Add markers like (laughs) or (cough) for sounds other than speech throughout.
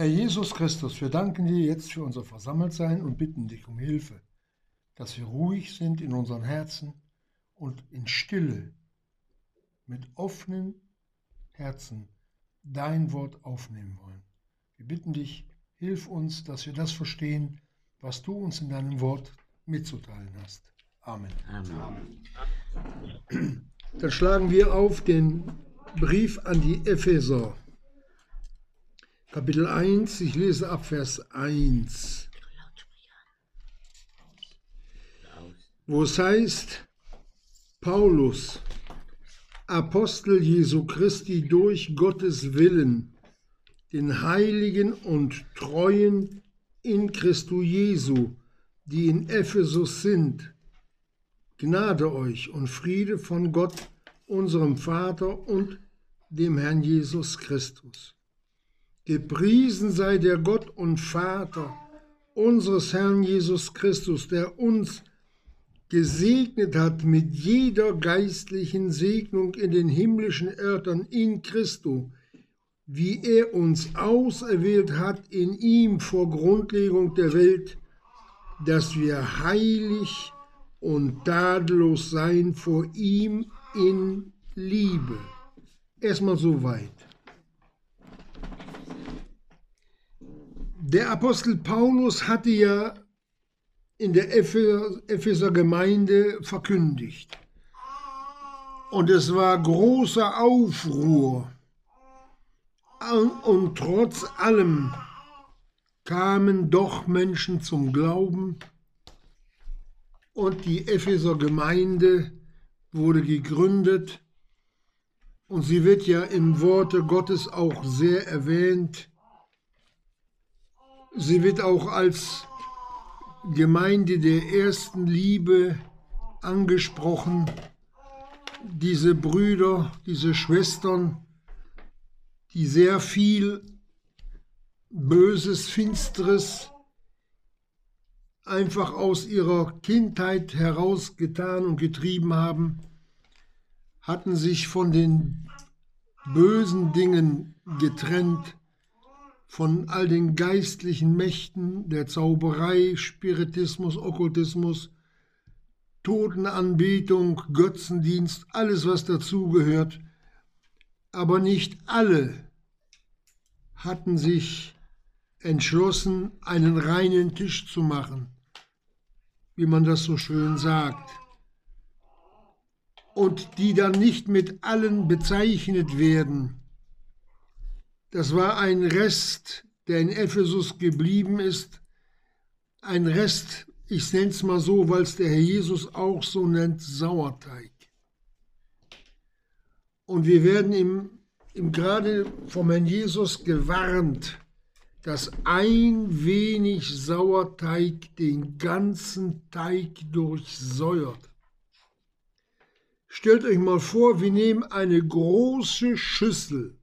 Herr Jesus Christus, wir danken dir jetzt für unser Versammeltsein und bitten dich um Hilfe, dass wir ruhig sind in unseren Herzen und in Stille mit offenen Herzen dein Wort aufnehmen wollen. Wir bitten dich, hilf uns, dass wir das verstehen, was du uns in deinem Wort mitzuteilen hast. Amen. Amen. Dann schlagen wir auf den Brief an die Epheser. Kapitel 1, ich lese ab Vers 1, wo es heißt, Paulus, Apostel Jesu Christi durch Gottes Willen, den Heiligen und Treuen in Christo Jesu, die in Ephesus sind, Gnade euch und Friede von Gott, unserem Vater und dem Herrn Jesus Christus. Gepriesen sei der Gott und Vater unseres Herrn Jesus Christus, der uns gesegnet hat mit jeder geistlichen Segnung in den himmlischen Örtern in Christo, wie er uns auserwählt hat in ihm vor Grundlegung der Welt, dass wir heilig und tadellos sein vor ihm in Liebe. Erstmal so weit. Der Apostel Paulus hatte ja in der Epheser Gemeinde verkündigt. Und es war großer Aufruhr. Und trotz allem kamen doch Menschen zum Glauben und die Epheser Gemeinde wurde gegründet und sie wird ja im Worte Gottes auch sehr erwähnt. Sie wird auch als Gemeinde der ersten Liebe angesprochen. Diese Brüder, diese Schwestern, die sehr viel Böses, Finsteres einfach aus ihrer Kindheit herausgetan und getrieben haben, hatten sich von den bösen Dingen getrennt, von all den geistlichen Mächten der Zauberei, Spiritismus, Okkultismus, Totenanbetung, Götzendienst, alles was dazugehört. Aber nicht alle hatten sich entschlossen, einen reinen Tisch zu machen, wie man das so schön sagt, und die dann nicht mit allen bezeichnet werden. Das war ein Rest, der in Ephesus geblieben ist, ein Rest, ich nenne es mal so, weil es der Herr Jesus auch so nennt, Sauerteig. Und wir werden ihm, ihm gerade vom Herrn Jesus gewarnt, dass ein wenig Sauerteig den ganzen Teig durchsäuert. Stellt euch mal vor, wir nehmen eine große Schüssel,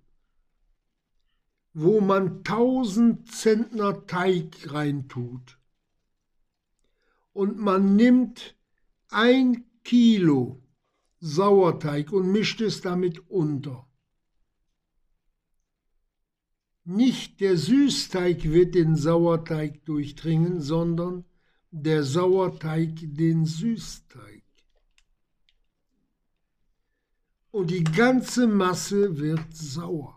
wo man 1000 Zentner Teig reintut. Und man nimmt ein Kilo Sauerteig und mischt es damit unter. Nicht der Süßteig wird den Sauerteig durchdringen, sondern der Sauerteig den Süßteig. Und die ganze Masse wird sauer.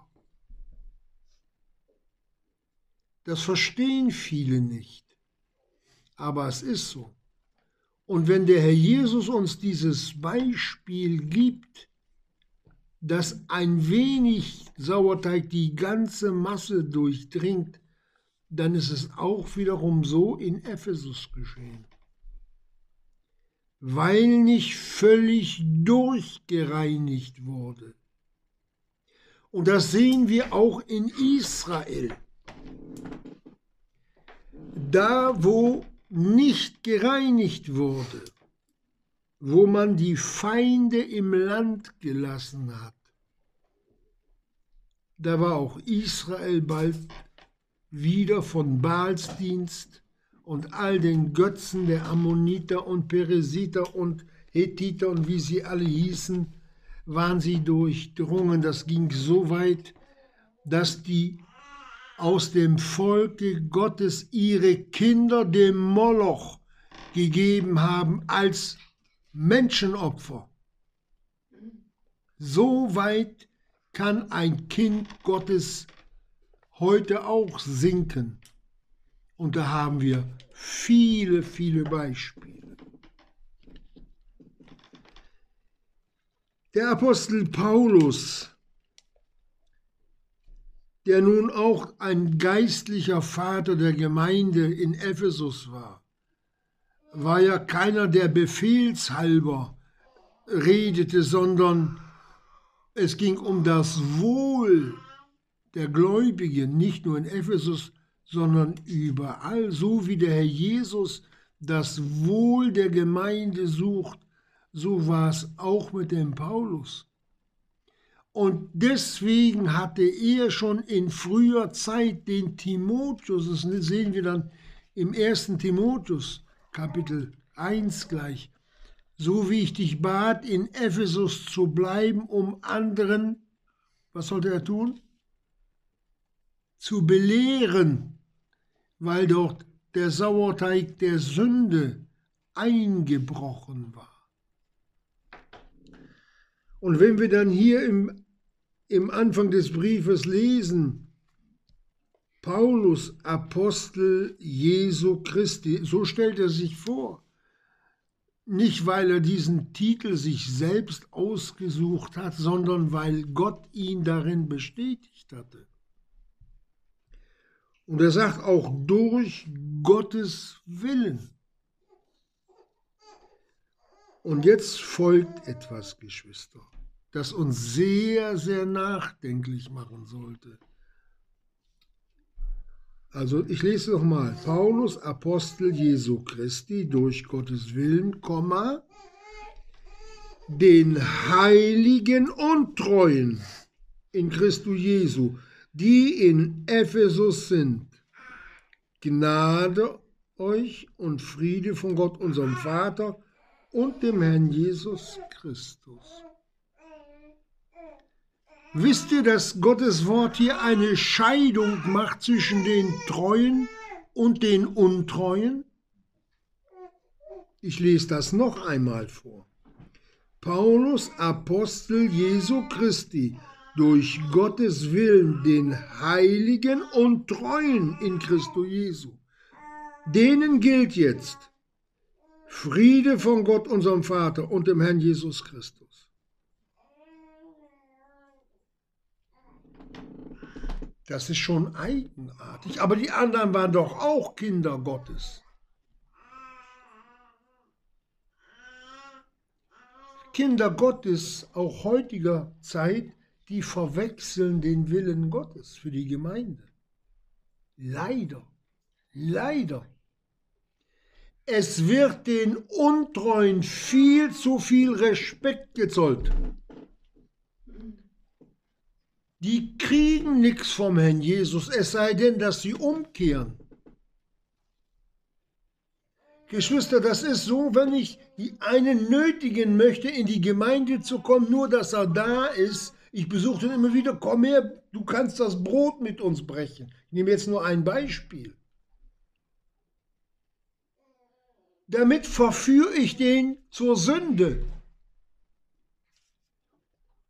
Das verstehen viele nicht, aber es ist so. Und wenn der Herr Jesus uns dieses Beispiel gibt, dass ein wenig Sauerteig die ganze Masse durchdringt, dann ist es auch wiederum so in Ephesus geschehen. Weil nicht völlig durchgereinigt wurde. Und das sehen wir auch in Israel. Da, wo nicht gereinigt wurde, wo man die Feinde im Land gelassen hat. Da war auch Israel bald wieder von Baalsdienst und all den Götzen der Ammoniter und Peresiter und Hethiter und wie sie alle hießen, waren sie durchdrungen. Das ging so weit, dass die aus dem Volke Gottes ihre Kinder dem Moloch gegeben haben als Menschenopfer. So weit kann ein Kind Gottes heute auch sinken. Und da haben wir viele, viele Beispiele. Der Apostel Paulus, der nun auch ein geistlicher Vater der Gemeinde in Ephesus war, war ja keiner, der befehlshalber redete, sondern es ging um das Wohl der Gläubigen, nicht nur in Ephesus, sondern überall, so wie der Herr Jesus das Wohl der Gemeinde sucht, so war es auch mit dem Paulus. Und deswegen hatte er schon in früher Zeit den Timotheus, das sehen wir dann im ersten Timotheus, Kapitel 1 gleich, so wie ich dich bat, in Ephesus zu bleiben, um anderen, was sollte er tun? Zu belehren, weil dort der Sauerteig der Sünde eingebrochen war. Und wenn wir dann hier im, im Anfang des Briefes lesen, Paulus, Apostel Jesu Christi, so stellt er sich vor. Nicht, weil er diesen Titel sich selbst ausgesucht hat, sondern weil Gott ihn darin bestätigt hatte. Und er sagt auch durch Gottes Willen. Und jetzt folgt etwas, Geschwister, das uns sehr, sehr nachdenklich machen sollte. Also ich lese nochmal. Paulus, Apostel Jesu Christi, durch Gottes Willen, Komma, den Heiligen und Treuen in Christus Jesu, die in Ephesus sind. Gnade euch und Friede von Gott, unserem Vater und dem Herrn Jesus Christus. Wisst ihr, dass Gottes Wort hier eine Scheidung macht zwischen den Treuen und den Untreuen? Ich lese das noch einmal vor. Paulus, Apostel Jesu Christi, durch Gottes Willen den Heiligen und Treuen in Christo Jesu. Denen gilt jetzt Friede von Gott, unserem Vater und dem Herrn Jesus Christus. Das ist schon eigenartig. Aber die anderen waren doch auch Kinder Gottes. Kinder Gottes, auch heutiger Zeit, die verwechseln den Willen Gottes für die Gemeinde. Leider, leider. Es wird den Untreuen viel zu viel Respekt gezollt. Die kriegen nichts vom Herrn Jesus, es sei denn, dass sie umkehren. Geschwister, das ist so, wenn ich einen nötigen möchte, in die Gemeinde zu kommen, nur dass er da ist. Ich besuche ihn immer wieder, komm her, du kannst das Brot mit uns brechen. Ich nehme jetzt nur ein Beispiel. Damit verführe ich den zur Sünde.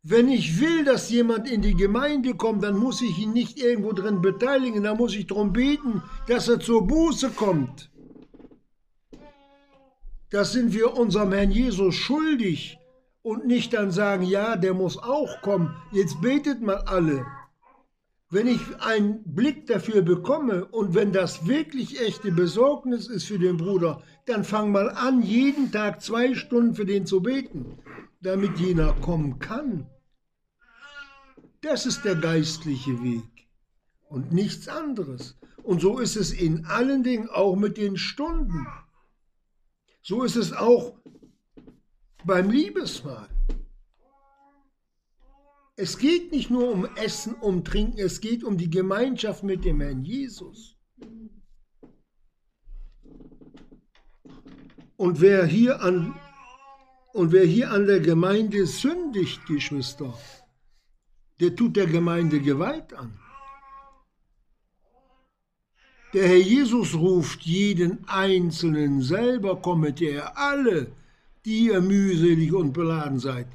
Wenn ich will, dass jemand in die Gemeinde kommt, dann muss ich ihn nicht irgendwo drin beteiligen, dann muss ich darum beten, dass er zur Buße kommt. Das sind wir unserem Herrn Jesus schuldig und nicht dann sagen, ja, der muss auch kommen, jetzt betet mal alle. Wenn ich einen Blick dafür bekomme und wenn das wirklich echte Besorgnis ist für den Bruder, dann fang mal an, jeden Tag zwei Stunden für den zu beten damit jener kommen kann. Das ist der geistliche Weg und nichts anderes. Und so ist es in allen Dingen auch mit den Stunden. So ist es auch beim Liebesmahl. Es geht nicht nur um Essen, um Trinken, es geht um die Gemeinschaft mit dem Herrn Jesus. Und wer hier an und wer hier an der Gemeinde sündigt, Geschwister, der tut der Gemeinde Gewalt an. Der Herr Jesus ruft jeden Einzelnen selber, kommet ihr alle, die ihr mühselig und beladen seid.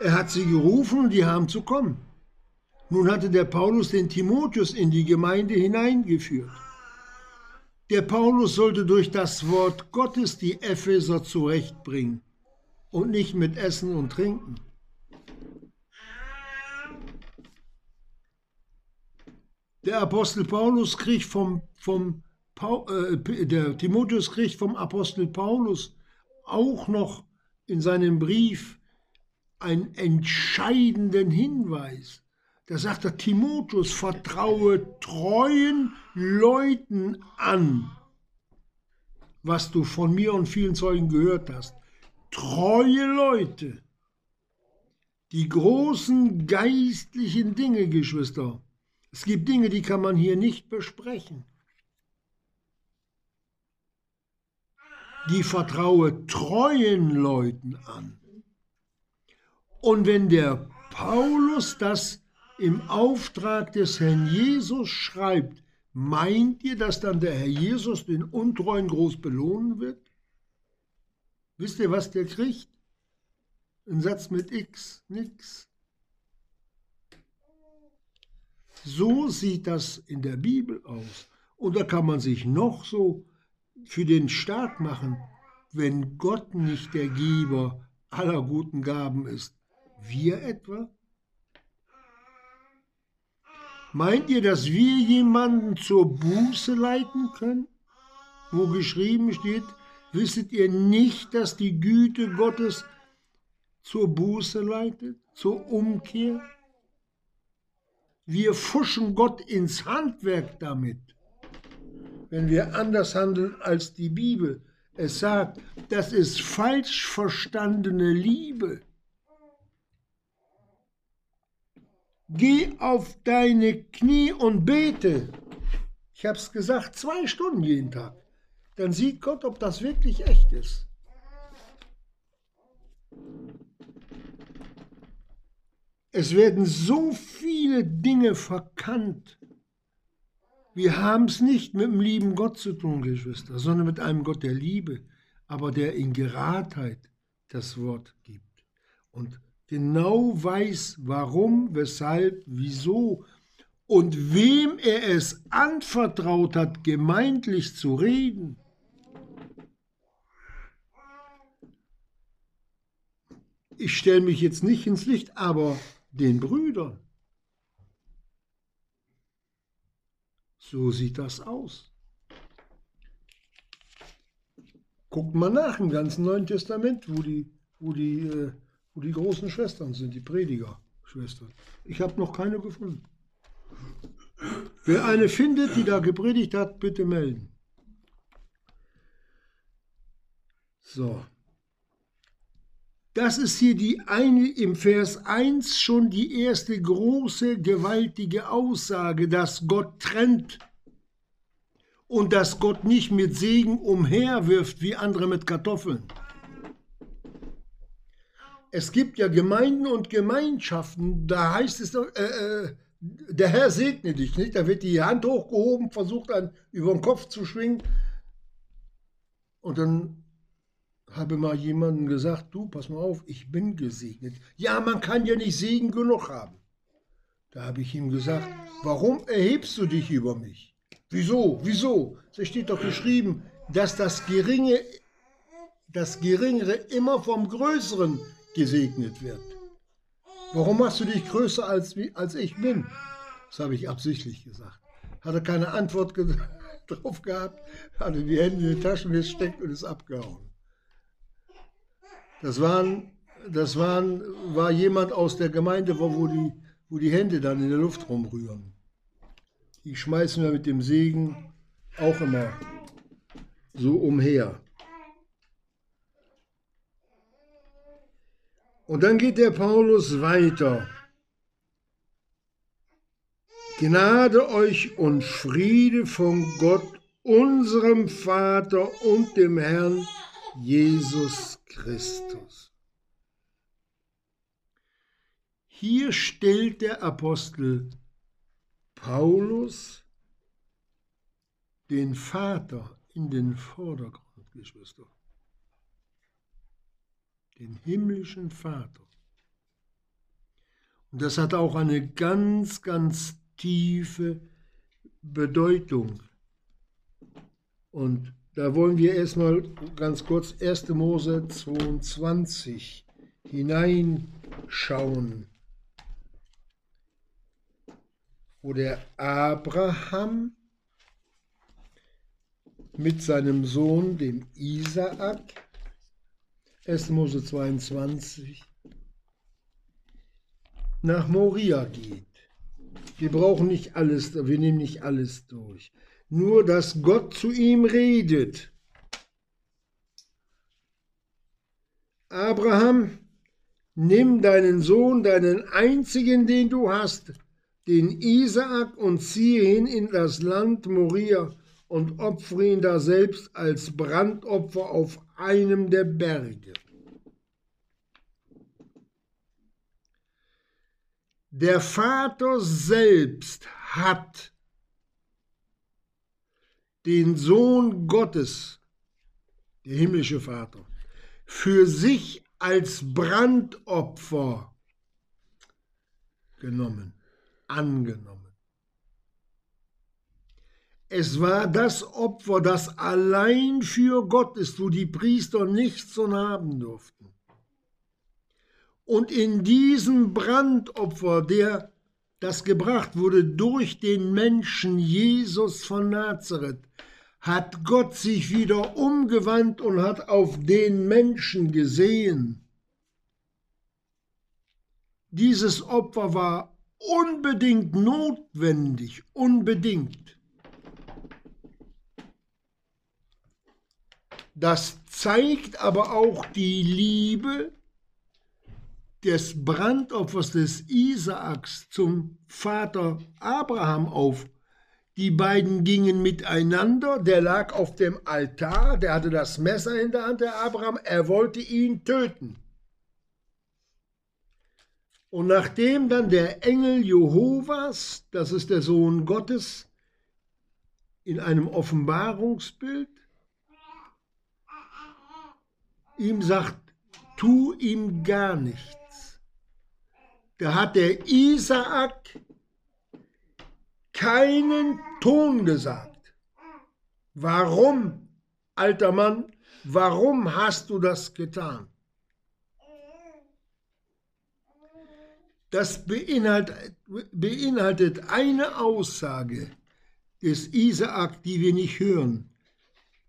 Er hat sie gerufen und die haben zu kommen. Nun hatte der Paulus den Timotheus in die Gemeinde hineingeführt. Der Paulus sollte durch das Wort Gottes die Epheser zurechtbringen und nicht mit Essen und Trinken. Der Apostel Paulus kriegt vom, vom äh, der Timotheus kriegt vom Apostel Paulus auch noch in seinem Brief einen entscheidenden Hinweis. Da sagt er, Timotheus, vertraue treuen Leuten an, was du von mir und vielen Zeugen gehört hast. Treue Leute. Die großen geistlichen Dinge, Geschwister, es gibt Dinge, die kann man hier nicht besprechen. Die vertraue treuen Leuten an. Und wenn der Paulus das im Auftrag des Herrn Jesus schreibt, meint ihr, dass dann der Herr Jesus den Untreuen groß belohnen wird? Wisst ihr, was der kriegt? Ein Satz mit X, nix. So sieht das in der Bibel aus. Und da kann man sich noch so für den stark machen, wenn Gott nicht der Geber aller guten Gaben ist. Wir etwa? Meint ihr, dass wir jemanden zur Buße leiten können? Wo geschrieben steht, wisset ihr nicht, dass die Güte Gottes zur Buße leitet, zur Umkehr? Wir fuschen Gott ins Handwerk damit, wenn wir anders handeln als die Bibel. Es sagt, das ist falsch verstandene Liebe. Geh auf deine Knie und bete. Ich habe es gesagt, zwei Stunden jeden Tag. Dann sieht Gott, ob das wirklich echt ist. Es werden so viele Dinge verkannt. Wir haben es nicht mit dem lieben Gott zu tun, Geschwister, sondern mit einem Gott der Liebe, aber der in Geradheit das Wort gibt und genau weiß, warum, weshalb, wieso und wem er es anvertraut hat, gemeintlich zu reden. Ich stelle mich jetzt nicht ins Licht, aber den Brüdern. So sieht das aus. Guckt mal nach im ganzen Neuen Testament, wo die, wo die, äh, wo die großen Schwestern sind, die Predigerschwestern. Ich habe noch keine gefunden. Wer eine findet, die da gepredigt hat, bitte melden. So. Das ist hier die eine im Vers 1 schon die erste große, gewaltige Aussage, dass Gott trennt und dass Gott nicht mit Segen umherwirft wie andere mit Kartoffeln. Es gibt ja Gemeinden und Gemeinschaften, da heißt es, äh, äh, der Herr segne dich, nicht? Da wird die Hand hochgehoben, versucht dann über den Kopf zu schwingen und dann habe mal jemandem gesagt, du, pass mal auf, ich bin gesegnet. Ja, man kann ja nicht Segen genug haben. Da habe ich ihm gesagt, warum erhebst du dich über mich? Wieso? Wieso? Es steht doch geschrieben, dass das Geringe, das Geringere immer vom Größeren gesegnet wird. Warum machst du dich größer als, als ich bin? Das habe ich absichtlich gesagt. Hat er keine Antwort ge (laughs) drauf gehabt, hatte die Hände in die Taschen gesteckt und ist abgehauen. Das, waren, das waren, war jemand aus der Gemeinde, wo, wo, die, wo die Hände dann in der Luft rumrühren. Die schmeißen wir mit dem Segen auch immer so umher. Und dann geht der Paulus weiter. Gnade euch und Friede von Gott, unserem Vater und dem Herrn Jesus Christus. Hier stellt der Apostel Paulus den Vater in den Vordergrund, Geschwister. Den himmlischen Vater. Und das hat auch eine ganz, ganz tiefe Bedeutung. Und da wollen wir erstmal ganz kurz 1. Mose 22 hineinschauen, wo der Abraham mit seinem Sohn, dem Isaak, 1. Mose 22, nach Moria geht. Wir brauchen nicht alles, wir nehmen nicht alles durch. Nur, dass Gott zu ihm redet. Abraham, nimm deinen Sohn, deinen einzigen, den du hast, den Isaak, und ziehe hin in das Land Moria und opfere ihn da selbst als Brandopfer auf einem der Berge. Der Vater selbst hat den Sohn Gottes, der himmlische Vater, für sich als Brandopfer genommen, angenommen. Es war das Opfer, das allein für Gott ist, wo die Priester nichts von haben durften. Und in diesem Brandopfer, der das gebracht wurde durch den Menschen Jesus von Nazareth, hat Gott sich wieder umgewandt und hat auf den Menschen gesehen. Dieses Opfer war unbedingt notwendig, unbedingt. Das zeigt aber auch die Liebe des Brandopfers des Isaaks zum Vater Abraham auf. Die beiden gingen miteinander, der lag auf dem Altar, der hatte das Messer in der Hand, der Abraham, er wollte ihn töten. Und nachdem dann der Engel Jehovas, das ist der Sohn Gottes, in einem Offenbarungsbild, ihm sagt, tu ihm gar nichts da hat der Isaak keinen Ton gesagt. Warum, alter Mann, warum hast du das getan? Das beinhaltet, eine Aussage des Isaak, die wir nicht hören.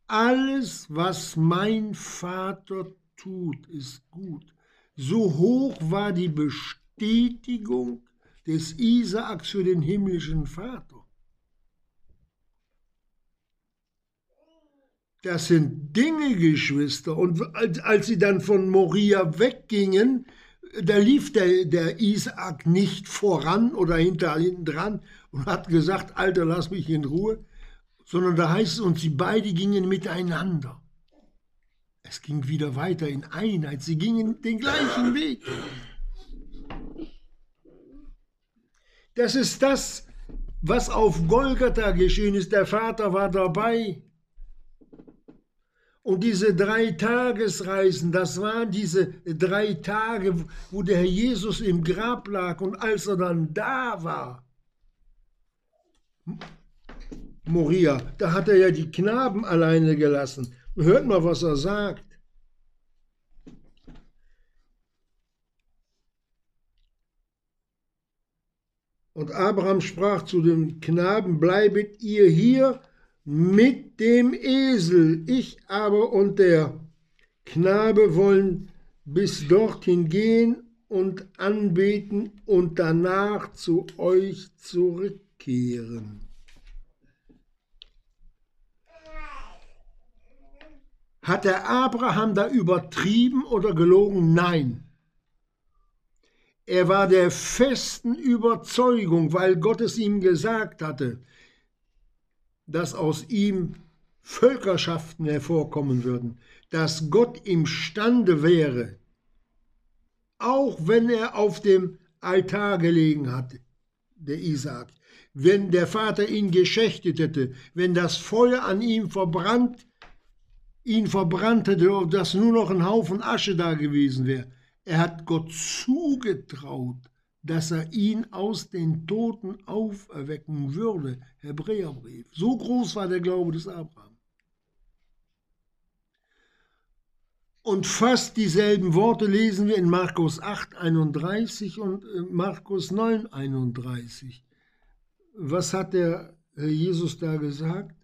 Alles, was mein Vater tut, ist gut. So hoch war die Bestätigung des Isaaks für den himmlischen Vater. Das sind Dinge, Geschwister. Und als, sie dann von Moria weggingen, da lief der, der Isaak nicht voran oder hinter hinten dran und hat gesagt, Alter, lass mich in Ruhe, sondern da heißt es, und sie beide gingen miteinander. Es ging wieder weiter in Einheit, sie gingen den gleichen Weg. Das ist das, was auf Golgatha geschehen ist. Der Vater war dabei. Und diese drei Tagesreisen, das waren diese drei Tage, wo der Herr Jesus im Grab lag und als er dann da war, Moria, da hat er ja die Knaben alleine gelassen. Hört mal, was er sagt. Und Abraham sprach zu dem Knaben, bleibet ihr hier mit dem Esel, ich aber und der Knabe wollen bis dorthin gehen und anbeten und danach zu euch zurückkehren. Hat der Abraham da übertrieben oder gelogen? Nein. Er war der festen Überzeugung, weil Gott es ihm gesagt hatte, dass aus ihm Völkerschaften hervorkommen würden, dass Gott imstande wäre, auch wenn er auf dem Altar gelegen hatte, der Isaak. Wenn der Vater ihn geschächtet hätte, wenn das Feuer an ihm verbrannt, ihn verbrannt hätte, ob das nur noch ein Haufen Asche da gewesen wäre. Er hat Gott zugetraut, dass er ihn aus den Toten auferwecken würde. Hebräerbrief. So groß war der Glaube des Abraham. Und fast dieselben Worte lesen wir in Markus 8, 31 und äh, Markus 9, 31. Was hat der Jesus da gesagt?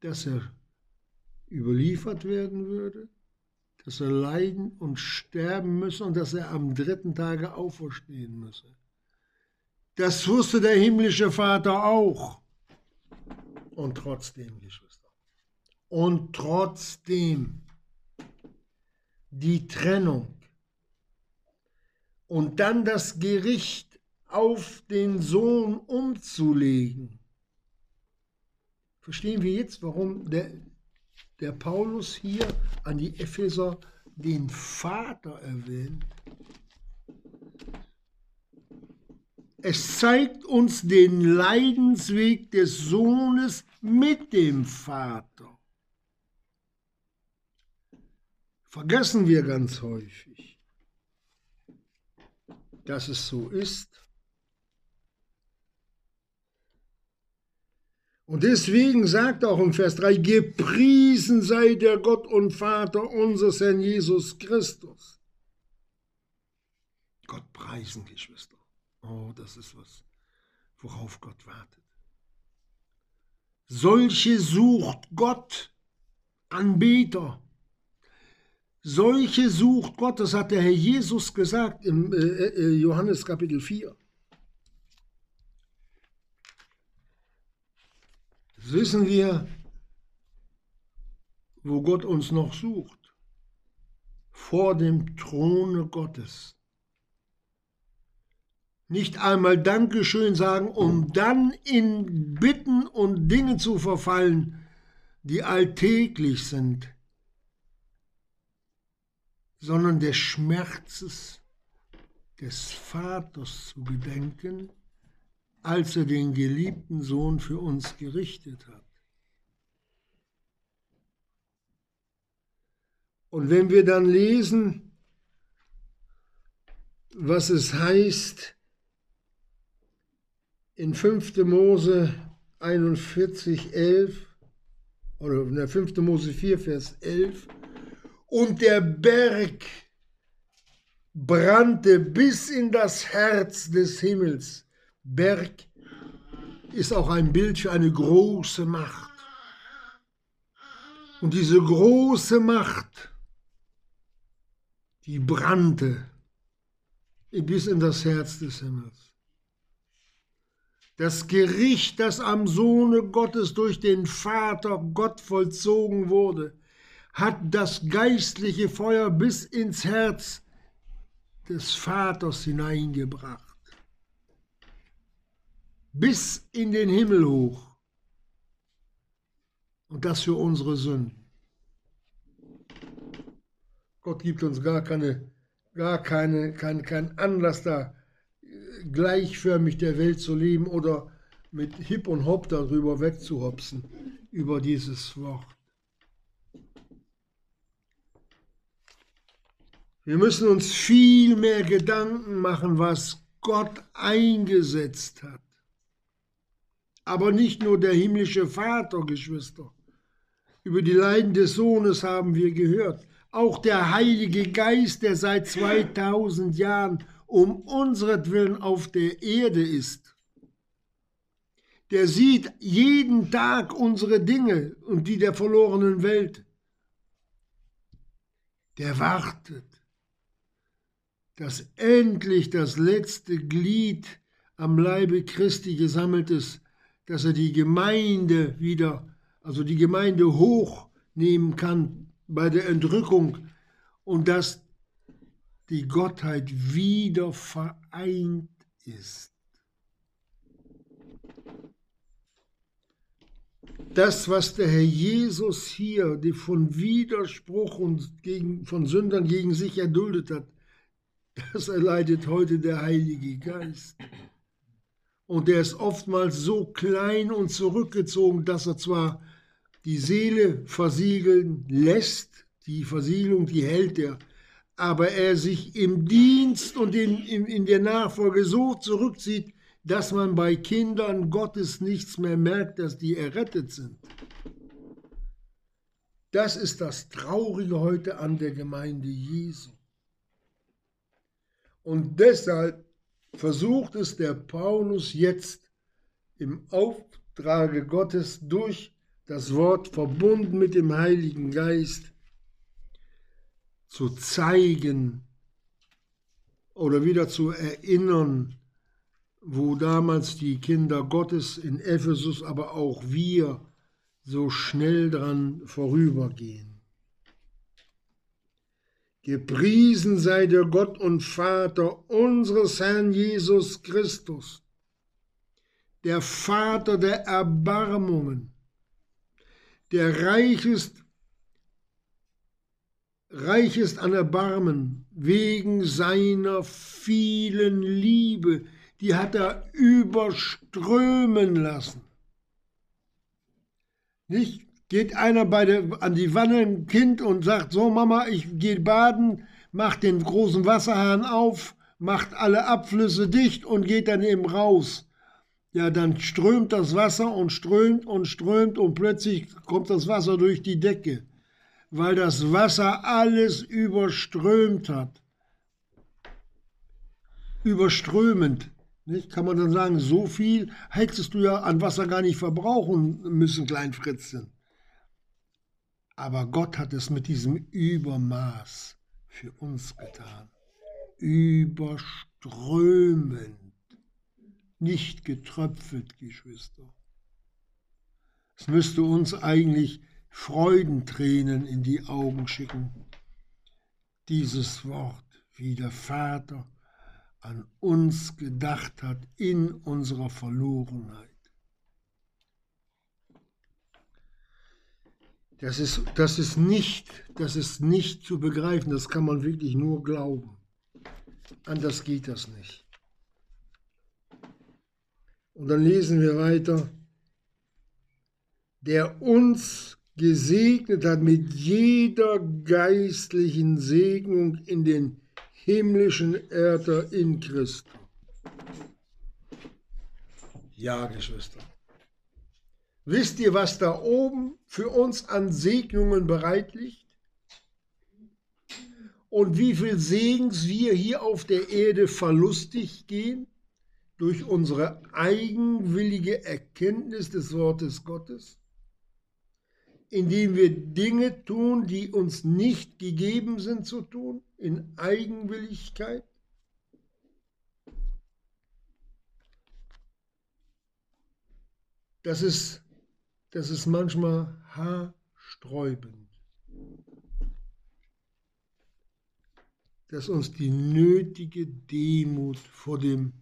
Dass er überliefert werden würde, dass er leiden und sterben müsse und dass er am dritten Tage auferstehen müsse. Das wusste der himmlische Vater auch. Und trotzdem, Geschwister, und trotzdem die Trennung und dann das Gericht auf den Sohn umzulegen. Verstehen wir jetzt, warum der, der Paulus hier an die Epheser den Vater erwähnt? Es zeigt uns den Leidensweg des Sohnes mit dem Vater. Vergessen wir ganz häufig, dass es so ist Und deswegen sagt auch im Vers 3, gepriesen sei der Gott und Vater unseres Herrn Jesus Christus. Gott preisen, Geschwister. Oh, das ist was, worauf Gott wartet. Solche sucht Gott, Anbeter. Solche sucht Gott, das hat der Herr Jesus gesagt im äh, äh, Johannes Kapitel 4. wissen wir, wo Gott uns noch sucht. Vor dem Throne Gottes. Nicht einmal Dankeschön sagen, um dann in Bitten und Dinge zu verfallen, die alltäglich sind, sondern des Schmerzes des Vaters zu gedenken als er den geliebten Sohn für uns gerichtet hat. Und wenn wir dann lesen, was es heißt in 5. Mose 41, 11, oder in der 5. Mose 4, Vers 11, und der Berg brannte bis in das Herz des Himmels Berg ist auch ein Bild für eine große Macht. Und diese große Macht, die brannte bis in das Herz des Himmels. Das Gericht, das am Sohne Gottes durch den Vater Gott vollzogen wurde, hat das geistliche Feuer bis ins Herz des Vaters hineingebracht bis in den Himmel hoch. Und das für unsere Sünden. Gott gibt uns gar keine, gar keine, kein, kein Anlass da, gleichförmig der Welt zu leben oder mit Hip und Hop darüber wegzuhopsen, über dieses Wort. Wir müssen uns viel mehr Gedanken machen, was Gott eingesetzt hat. Aber nicht nur der himmlische Vater, Geschwister. Über die Leiden des Sohnes haben wir gehört. Auch der Heilige Geist, der seit 2000 Jahren um unseretwillen auf der Erde ist. Der sieht jeden Tag unsere Dinge und die der verlorenen Welt. Der wartet, dass endlich das letzte Glied am Leibe Christi gesammelt ist dass er die Gemeinde wieder, also die Gemeinde hochnehmen kann bei der Entrückung und dass die Gottheit wieder vereint ist. Das, was der Herr Jesus hier die von Widerspruch und gegen, von Sündern gegen sich erduldet hat, (laughs) das erleidet heute der Heilige Geist. Und der ist oftmals so klein und zurückgezogen, dass er zwar die Seele versiegeln lässt, die Versiegelung, die hält er, aber er sich im Dienst und in, in, in der Nachfolge so zurückzieht, dass man bei Kindern Gottes nichts mehr merkt, dass die errettet sind. Das ist das Traurige heute an der Gemeinde Jesu. Und deshalb versucht es der Paulus jetzt im Auftrage Gottes durch das Wort verbunden mit dem Heiligen Geist zu zeigen oder wieder zu erinnern, wo damals die Kinder Gottes in Ephesus, aber auch wir so schnell dran vorübergehen. Gepriesen sei der Gott und Vater unseres Herrn Jesus Christus, der Vater der Erbarmungen, der reich ist, reich ist an Erbarmen wegen seiner vielen Liebe, die hat er überströmen lassen. Nicht? Geht einer bei der, an die Wanne, ein Kind, und sagt, so Mama, ich gehe baden, macht den großen Wasserhahn auf, macht alle Abflüsse dicht und geht dann eben raus. Ja, dann strömt das Wasser und strömt und strömt und plötzlich kommt das Wasser durch die Decke, weil das Wasser alles überströmt hat. Überströmend. Nicht? Kann man dann sagen, so viel hättest du ja an Wasser gar nicht verbrauchen müssen, Kleinfritzchen. Aber Gott hat es mit diesem Übermaß für uns getan. Überströmend. Nicht getröpfelt, Geschwister. Es müsste uns eigentlich Freudentränen in die Augen schicken. Dieses Wort, wie der Vater an uns gedacht hat in unserer Verlorenheit. Das ist, das ist nicht, das ist nicht zu begreifen, das kann man wirklich nur glauben. Anders geht das nicht. Und dann lesen wir weiter, der uns gesegnet hat mit jeder geistlichen Segnung in den himmlischen Erder in Christus. Ja, Geschwister. Wisst ihr, was da oben für uns an Segnungen bereit liegt? Und wie viel Segens wir hier auf der Erde verlustig gehen durch unsere eigenwillige Erkenntnis des Wortes Gottes? indem wir Dinge tun, die uns nicht gegeben sind zu tun, in Eigenwilligkeit? Das ist, das ist manchmal haarsträubend, dass uns die nötige Demut vor dem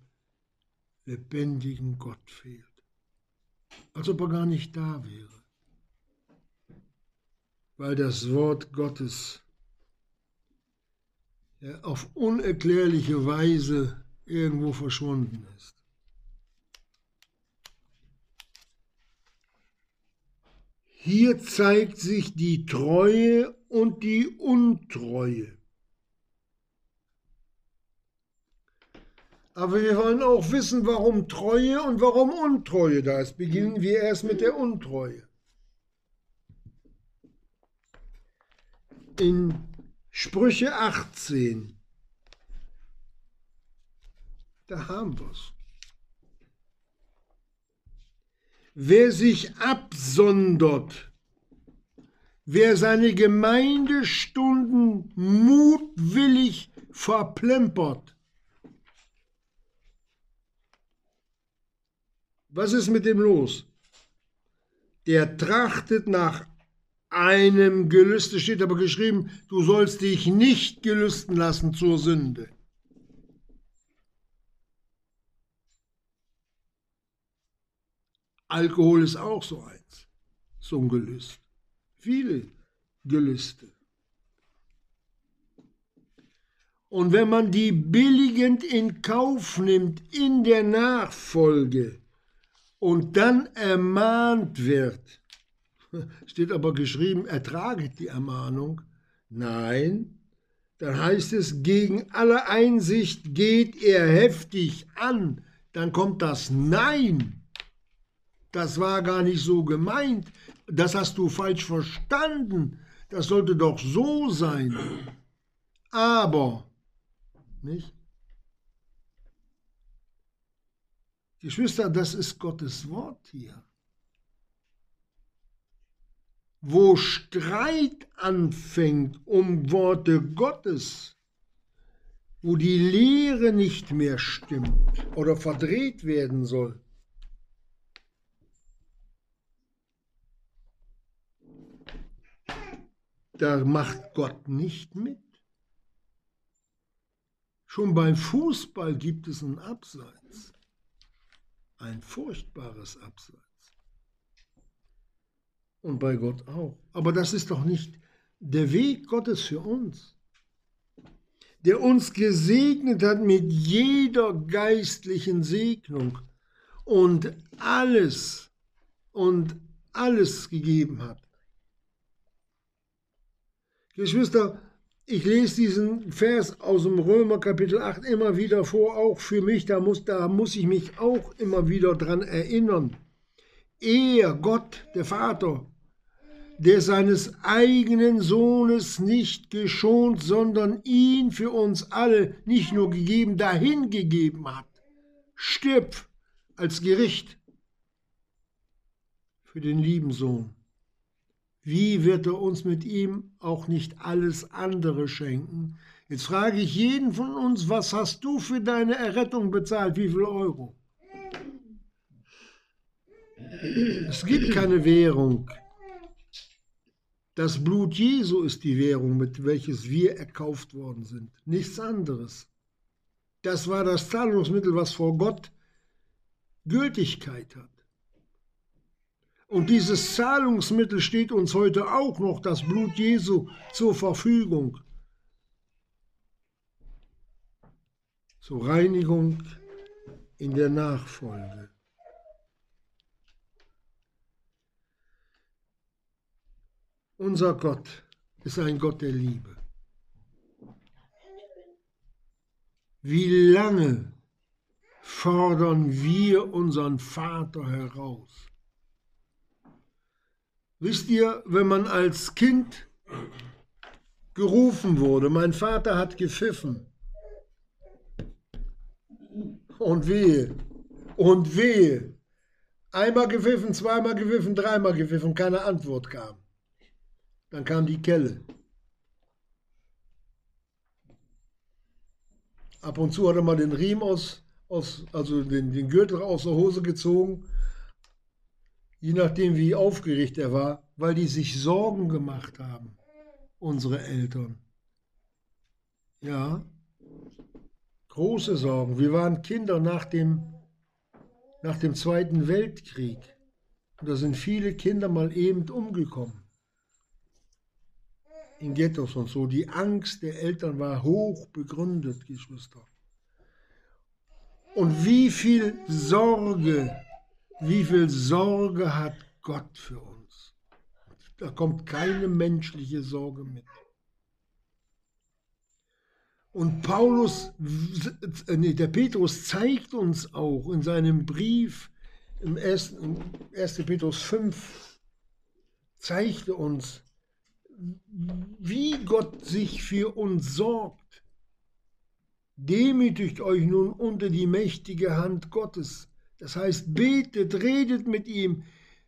lebendigen Gott fehlt, als ob er gar nicht da wäre weil das Wort Gottes auf unerklärliche Weise irgendwo verschwunden ist. Hier zeigt sich die Treue und die Untreue. Aber wir wollen auch wissen, warum Treue und warum Untreue da ist. Beginnen wir erst mit der Untreue. in Sprüche 18. Da haben wir es. Wer sich absondert, wer seine Gemeindestunden mutwillig verplempert, was ist mit dem los? Der trachtet nach einem Gelüste steht aber geschrieben, du sollst dich nicht gelüsten lassen zur Sünde. Alkohol ist auch so eins, so ein Gelüst. Viele Gelüste. Und wenn man die billigend in Kauf nimmt in der Nachfolge und dann ermahnt wird, (laughs) steht aber geschrieben, ertraget die Ermahnung, nein, dann heißt es, gegen alle Einsicht geht er heftig an, dann kommt das Nein. Das war gar nicht so gemeint, das hast du falsch verstanden, das sollte doch so sein. Aber nicht? Geschwister, das ist Gottes Wort hier. Wo Streit anfängt um Worte Gottes, wo die Lehre nicht mehr stimmt oder verdreht werden soll, da macht Gott nicht mit. Schon beim Fußball gibt es ein Abseits. Ein furchtbares Abseits. Und bei Gott auch. Aber das ist doch nicht der Weg Gottes für uns, der uns gesegnet hat mit jeder geistlichen Segnung und alles und alles gegeben hat. Geschwister, ich lese diesen Vers aus dem Römer Kapitel 8 immer wieder vor, auch für mich, da muss, da muss ich mich auch immer wieder dran erinnern. Er, Gott, der Vater, der seines eigenen Sohnes nicht geschont, sondern ihn für uns alle nicht nur gegeben, dahin gegeben hat, stirbt als Gericht für den lieben Sohn wie wird er uns mit ihm auch nicht alles andere schenken? Jetzt frage ich jeden von uns, was hast du für deine Errettung bezahlt? Wie viel Euro? Es gibt keine Währung. Das Blut Jesu ist die Währung, mit welches wir erkauft worden sind. Nichts anderes. Das war das Zahlungsmittel, was vor Gott Gültigkeit hat. Und dieses Zahlungsmittel steht uns heute auch noch, das Blut Jesu, zur Verfügung. Zur Reinigung in der Nachfolge. Unser Gott ist ein Gott der Liebe. Wie lange fordern wir unseren Vater heraus? Wisst ihr, wenn man als Kind gerufen wurde, mein Vater hat gepfiffen. Und wehe, und wehe. Einmal gepfiffen, zweimal gepfiffen, dreimal gepfiffen, keine Antwort kam. Dann kam die Kelle. Ab und zu hat er mal den Riemen aus, aus also den, den Gürtel aus der Hose gezogen je nachdem wie aufgeregt er war, weil die sich Sorgen gemacht haben, unsere Eltern. Ja, große Sorgen. Wir waren Kinder nach dem, nach dem Zweiten Weltkrieg. Und da sind viele Kinder mal eben umgekommen. In Ghettos und so. Die Angst der Eltern war hoch begründet, Geschwister. Und wie viel Sorge wie viel Sorge hat Gott für uns? Da kommt keine menschliche Sorge mit. Und Paulus, nee, der Petrus zeigt uns auch in seinem Brief im 1. 1. Petrus 5, zeigte uns, wie Gott sich für uns sorgt. Demütigt euch nun unter die mächtige Hand Gottes das heißt, betet, redet mit ihm,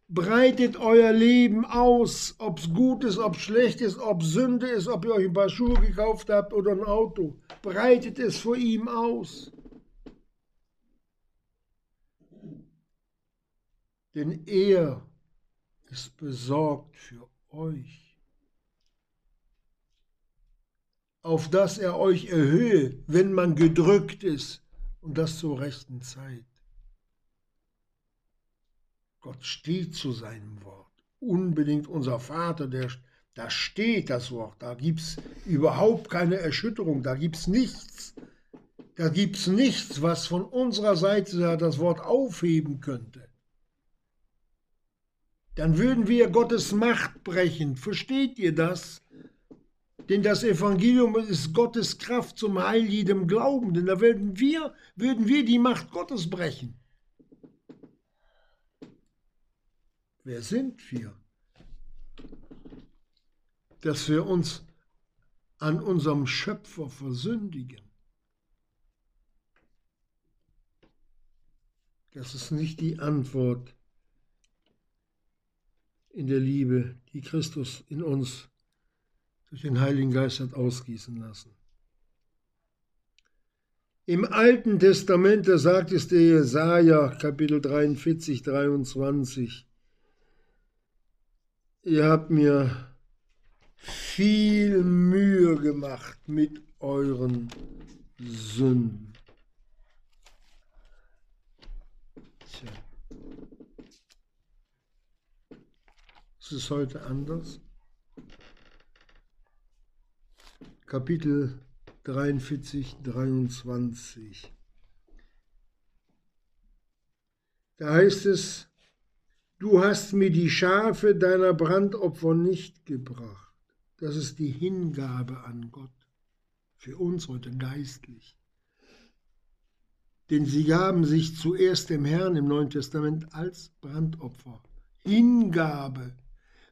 breitet euer Leben aus, ob es gut ist, ob es schlecht ist, ob Sünde ist, ob ihr euch ein paar Schuhe gekauft habt oder ein Auto. Breitet es vor ihm aus. Denn er ist besorgt für euch, auf dass er euch erhöhe, wenn man gedrückt ist, und das zur rechten Zeit. Gott steht zu seinem Wort. Unbedingt unser Vater, der, Da steht das Wort, da gibt es überhaupt keine Erschütterung, da gibt es nichts. Da gibt es nichts, was von unserer Seite das Wort aufheben könnte. Dann würden wir Gottes Macht brechen. Versteht ihr das? Denn das Evangelium ist Gottes Kraft zum Heil jedem Glaubenden. Da würden wir, würden wir die Macht Gottes brechen. Wer sind wir? Dass wir uns an unserem Schöpfer versündigen. Das ist nicht die Antwort in der Liebe, die Christus in uns durch den Heiligen Geist hat ausgießen lassen. Im Alten Testament, da sagt es der Jesaja, Kapitel 43, 23, ihr habt mir viel Mühe gemacht mit euren Sünden. Ist es heute anders? Kapitel 43, 23. Da heißt es, du hast mir die Schafe deiner Brandopfer nicht gebracht. Das ist die Hingabe an Gott, für uns heute geistlich. Denn sie gaben sich zuerst dem Herrn im Neuen Testament als Brandopfer. Hingabe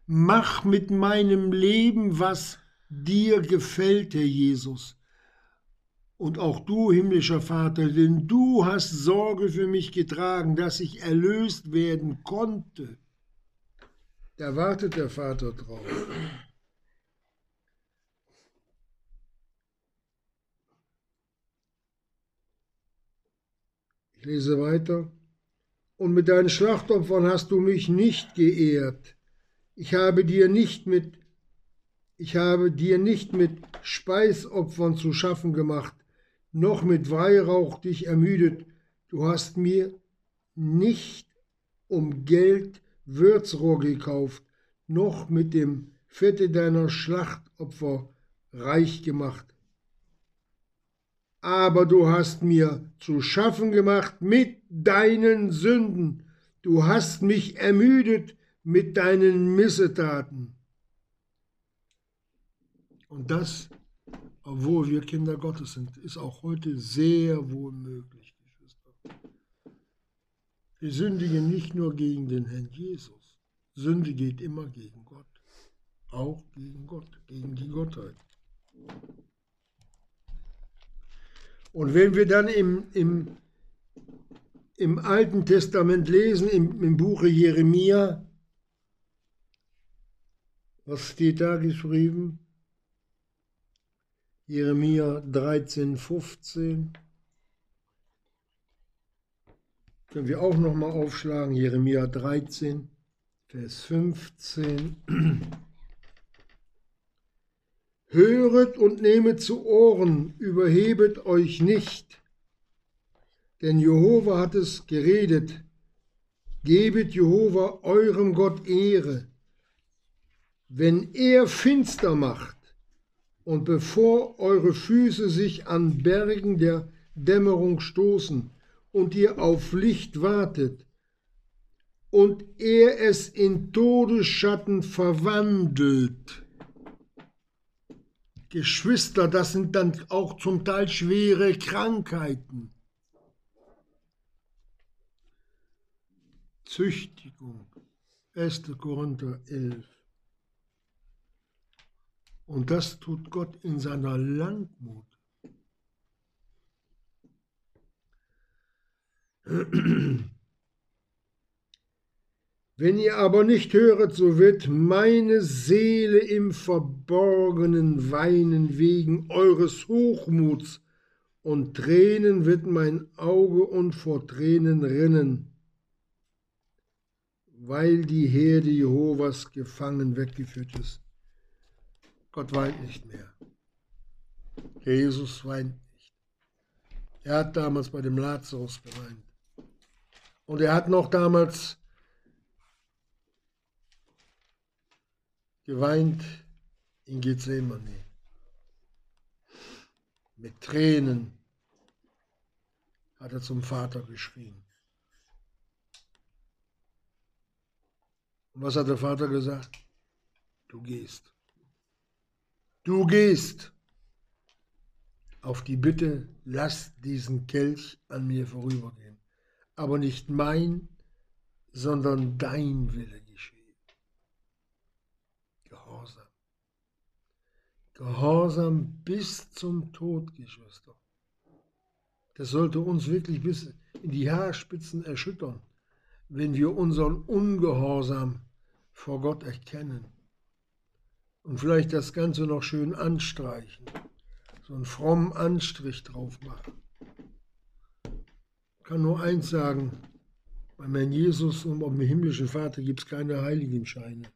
mach mit meinem Leben, was dir gefällt, Herr Jesus. Und auch du, himmlischer Vater, denn du hast Sorge für mich getragen, dass ich erlöst werden konnte. Da wartet der Vater drauf. Ich lese weiter. Und mit deinen Schlachtopfern hast du mich nicht geehrt ich habe dir nicht mit ich habe dir nicht mit Speisopfern zu schaffen gemacht, noch mit Weihrauch dich ermüdet. Du hast mir nicht um Geld Würzrohr gekauft, noch mit dem Fette deiner Schlachtopfer reich gemacht. Aber du hast mir zu schaffen gemacht mit deinen Sünden. Du hast mich ermüdet mit deinen Missetaten. Und das, obwohl wir Kinder Gottes sind, ist auch heute sehr wohl möglich, Geschwister. Wir sündigen nicht nur gegen den Herrn Jesus. Sünde geht immer gegen Gott. Auch gegen Gott, gegen die Gottheit. Und wenn wir dann im, im, im Alten Testament lesen, im, im Buche Jeremia, was steht da geschrieben? Jeremia 13, 15. Können wir auch nochmal aufschlagen. Jeremia 13, Vers 15. (clears throat) Höret und nehmet zu Ohren, überhebet euch nicht, denn Jehova hat es geredet. Gebet Jehova eurem Gott Ehre wenn er finster macht und bevor eure Füße sich an Bergen der Dämmerung stoßen und ihr auf Licht wartet, und er es in Todesschatten verwandelt. Geschwister, das sind dann auch zum Teil schwere Krankheiten. Züchtigung, 1. Korinther 11. Und das tut Gott in seiner Langmut. Wenn ihr aber nicht höret, so wird meine Seele im Verborgenen weinen wegen eures Hochmuts, und Tränen wird mein Auge und vor Tränen rinnen, weil die Herde Jehovas gefangen weggeführt ist. Gott weint nicht mehr. Jesus weint nicht. Er hat damals bei dem Lazarus geweint. Und er hat noch damals geweint in Gethsemane. Mit Tränen hat er zum Vater geschrien. Und was hat der Vater gesagt? Du gehst. Du gehst. Auf die Bitte, lass diesen Kelch an mir vorübergehen. Aber nicht mein, sondern dein Wille geschehe. Gehorsam. Gehorsam bis zum Tod, Geschwister. Das sollte uns wirklich bis in die Haarspitzen erschüttern, wenn wir unseren Ungehorsam vor Gott erkennen und vielleicht das Ganze noch schön anstreichen, so einen frommen Anstrich drauf machen. Ich kann nur eins sagen, beim Herrn Jesus und beim himmlischen Vater gibt es keine Heiligenscheine.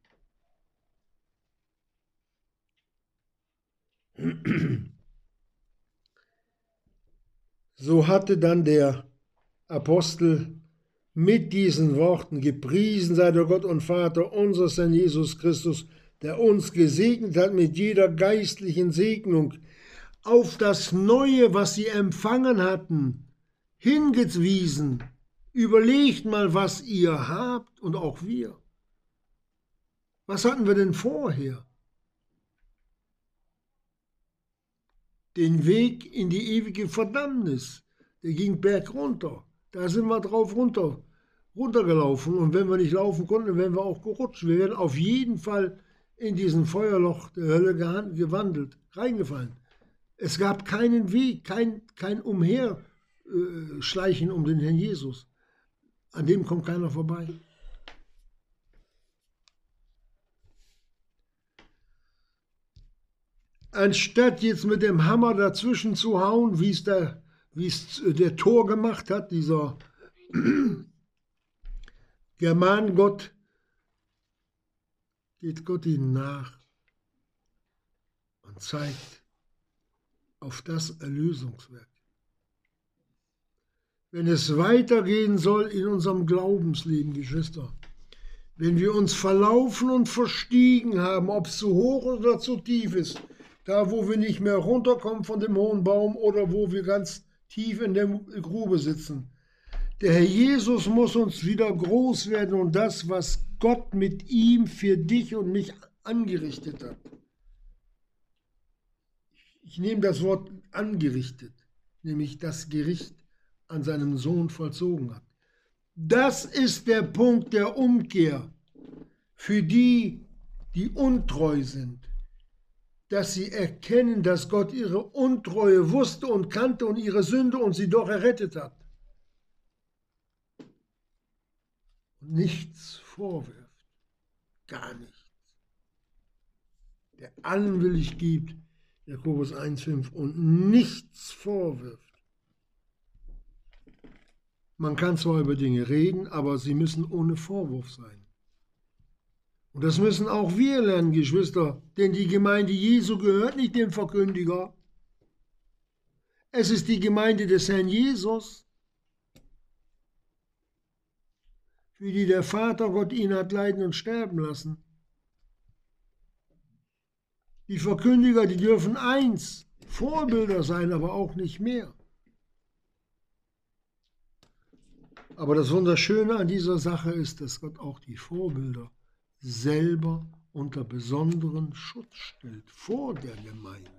So hatte dann der Apostel mit diesen Worten gepriesen sei der Gott und Vater unseres Herrn Jesus Christus, der uns gesegnet hat mit jeder geistlichen Segnung, auf das Neue, was sie empfangen hatten, hingewiesen. Überlegt mal, was ihr habt und auch wir. Was hatten wir denn vorher? den Weg in die ewige Verdammnis. Der ging bergunter. Da sind wir drauf runter, runtergelaufen. Und wenn wir nicht laufen konnten, wären wir auch gerutscht. Wir wären auf jeden Fall in diesen Feuerloch der Hölle gewandelt, reingefallen. Es gab keinen Weg, kein, kein Umherschleichen um den Herrn Jesus. An dem kommt keiner vorbei. anstatt jetzt mit dem Hammer dazwischen zu hauen, wie es der, wie es der Tor gemacht hat, dieser (clears throat) Germanengott, geht Gott ihnen nach und zeigt auf das Erlösungswerk. Wenn es weitergehen soll in unserem Glaubensleben, Geschwister, wenn wir uns verlaufen und verstiegen haben, ob es zu hoch oder zu tief ist, da wo wir nicht mehr runterkommen von dem hohen Baum oder wo wir ganz tief in der Grube sitzen. Der Herr Jesus muss uns wieder groß werden und das, was Gott mit ihm für dich und mich angerichtet hat. Ich nehme das Wort angerichtet, nämlich das Gericht an seinem Sohn vollzogen hat. Das ist der Punkt der Umkehr für die, die untreu sind dass sie erkennen, dass Gott ihre Untreue wusste und kannte und ihre Sünde und sie doch errettet hat. Und nichts vorwirft, gar nichts. Der allen willig gibt, Jakobus 1,5, und nichts vorwirft. Man kann zwar über Dinge reden, aber sie müssen ohne Vorwurf sein. Und das müssen auch wir lernen, Geschwister, denn die Gemeinde Jesu gehört nicht dem Verkündiger. Es ist die Gemeinde des Herrn Jesus, für die der Vater Gott ihn hat leiden und sterben lassen. Die Verkündiger, die dürfen eins, Vorbilder sein, aber auch nicht mehr. Aber das Wunderschöne an dieser Sache ist, dass Gott auch die Vorbilder selber unter besonderen Schutz stellt vor der Gemeinde.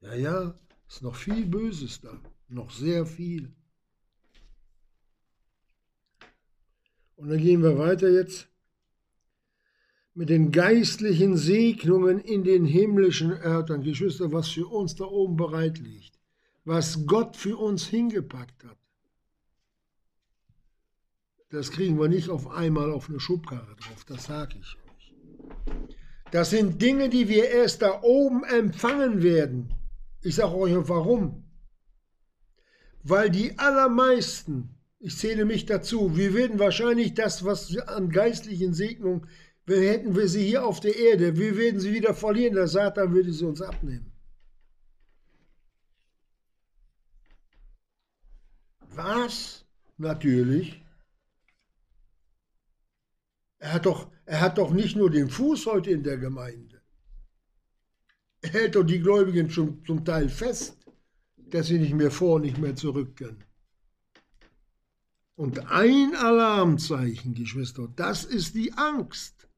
Ja, ja, ist noch viel Böses da, noch sehr viel. Und dann gehen wir weiter jetzt mit den geistlichen Segnungen in den himmlischen Örtern. Geschwister, was für uns da oben bereit liegt, was Gott für uns hingepackt hat. Das kriegen wir nicht auf einmal auf eine Schubkarre drauf, das sage ich euch. Das sind Dinge, die wir erst da oben empfangen werden. Ich sage euch warum. Weil die allermeisten, ich zähle mich dazu, wir werden wahrscheinlich das, was an geistlichen Segnungen, hätten wir sie hier auf der Erde, wir werden sie wieder verlieren, der Satan würde sie uns abnehmen. Was? Natürlich er hat doch, er hat doch nicht nur den Fuß heute in der Gemeinde. hält doch die Gläubigen schon zum Teil fest, dass sie nicht mehr vor, nicht mehr zurück können. Und ein Alarmzeichen, Geschwister, das ist die Angst.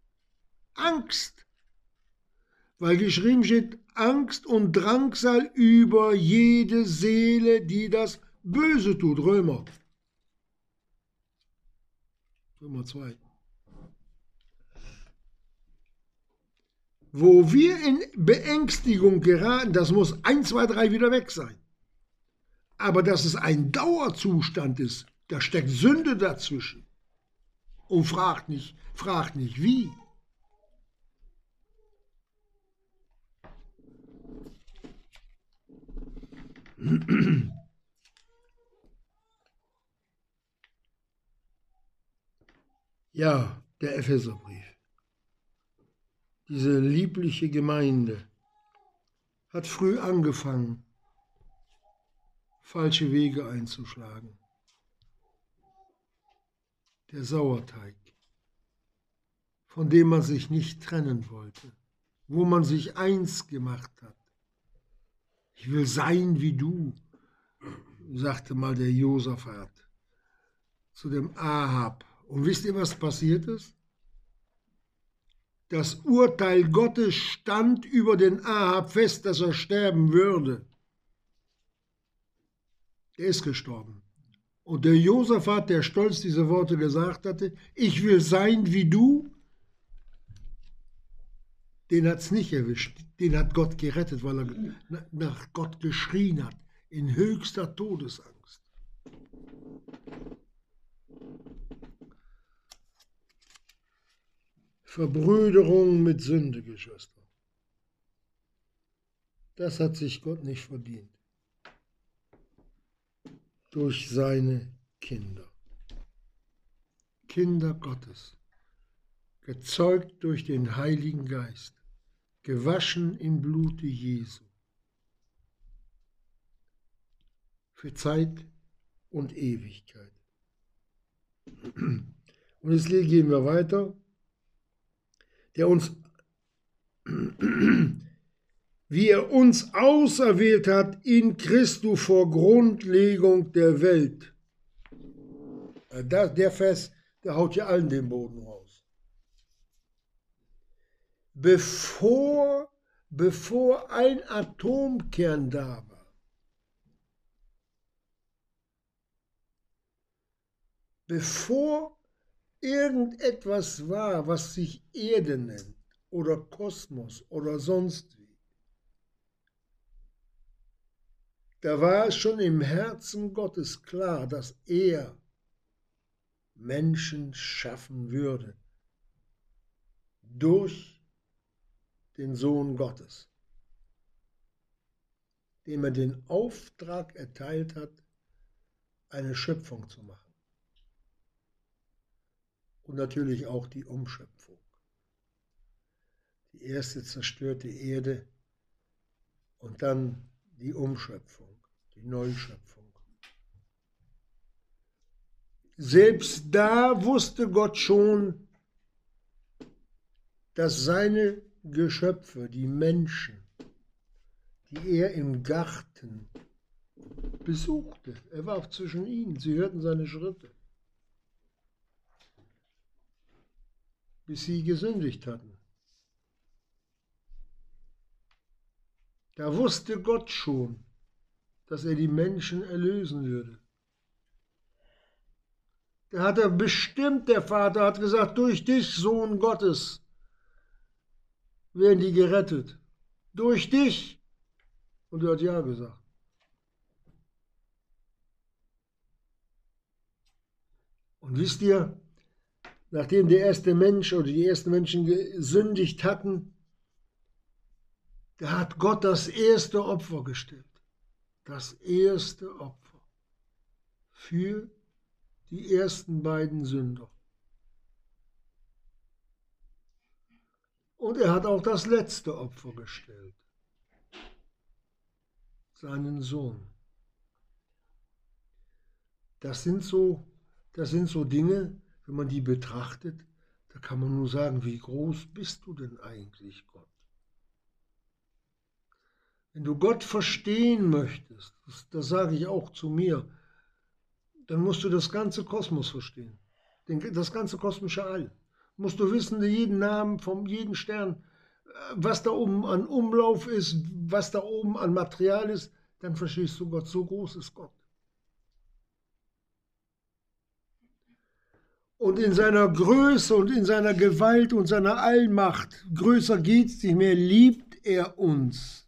Angst. Weil geschrieben steht, Angst und Drangsal über jede Seele, die das Böse tut. Römer. Römer 2. Wo wir in Beängstigung geraten, das muss 1, 2, 3 wieder weg sein. Aber dass es ein Dauerzustand ist, da steckt Sünde dazwischen. Und fragt nicht, fragt nicht wie. (clears throat) Ja, der Epheserbrief diese liebliche Gemeinde hat früh angefangen, falsche Wege einzuschlagen. Der Sauerteig, von dem man sich nicht trennen wollte, wo man sich eins gemacht hat. Ich will sein wie du, sagte mal der Josaphat zu dem Ahab. Und wisst ihr, was passiert ist? Das Urteil Gottes stand über den Ahab fest, dass er sterben würde. Er ist gestorben. Und der Josaphat, der stolz diese Worte gesagt hatte, ich will sein wie du, den hat es nicht erwischt. Den hat Gott gerettet, weil er nach Gott geschrien hat, in höchster Todesangst. Verbrüderung mit Sünde, Geschwister. Das hat sich Gott nicht verdient. Durch seine Kinder. Kinder Gottes, gezeugt durch den Heiligen Geist, gewaschen im Blute Jesu. Für Zeit und Ewigkeit. Und jetzt gehen wir weiter der uns, wie er uns auserwählt hat in Christus vor Grundlegung der Welt. Äh, der Vers, der haut ja allen den Boden raus. Bevor, bevor ein Atomkern da war, bevor irgendetwas war, was sich Erde nennt oder Kosmos oder sonst wie, da war es schon im Herzen Gottes klar, dass er Menschen schaffen würde durch den Sohn Gottes, dem er den Auftrag erteilt hat, eine Schöpfung zu machen und natürlich auch die Umschöpfung. Die erste zerstörte Erde und dann die Umschöpfung, Neuschöpfung. Selbst da wusste Gott schon, dass seine Geschöpfe, die Menschen, die er im Garten besuchte, er war auch zwischen ihnen, sie hörten seine Schritte, bis sie gesündigt hatten. Da wusste Gott schon, dass er die Menschen erlösen würde. Da hat er bestimmt, der Vater hat gesagt, durch dich, Sohn Gottes, werden die gerettet. Durch dich. Und er hat ja gesagt. Und wisst ihr, nachdem der erste Mensch oder die ersten Menschen gesündigt hatten, da hat Gott das erste Opfer gestellt. Das erste Opfer für die ersten beiden Sünder. Und er hat auch das letzte Opfer gestellt. Seinen Sohn. Das sind so, das sind so Dinge, wenn man die betrachtet, da kann man nur sagen, wie groß bist du denn eigentlich, Gott? Wenn du Gott verstehen möchtest, das, das sage ich auch zu mir, dann musst du das ganze Kosmos verstehen. Das ganze kosmische All. Musst du wissen, jeden Namen von jedem Stern, äh, was da oben an Umlauf ist, was da oben an Material ist, dann verstehst du Gott. So groß ist Gott. Und in seiner Größe und in seiner Gewalt und seiner Allmacht, größer geht es nicht mehr, liebt er uns.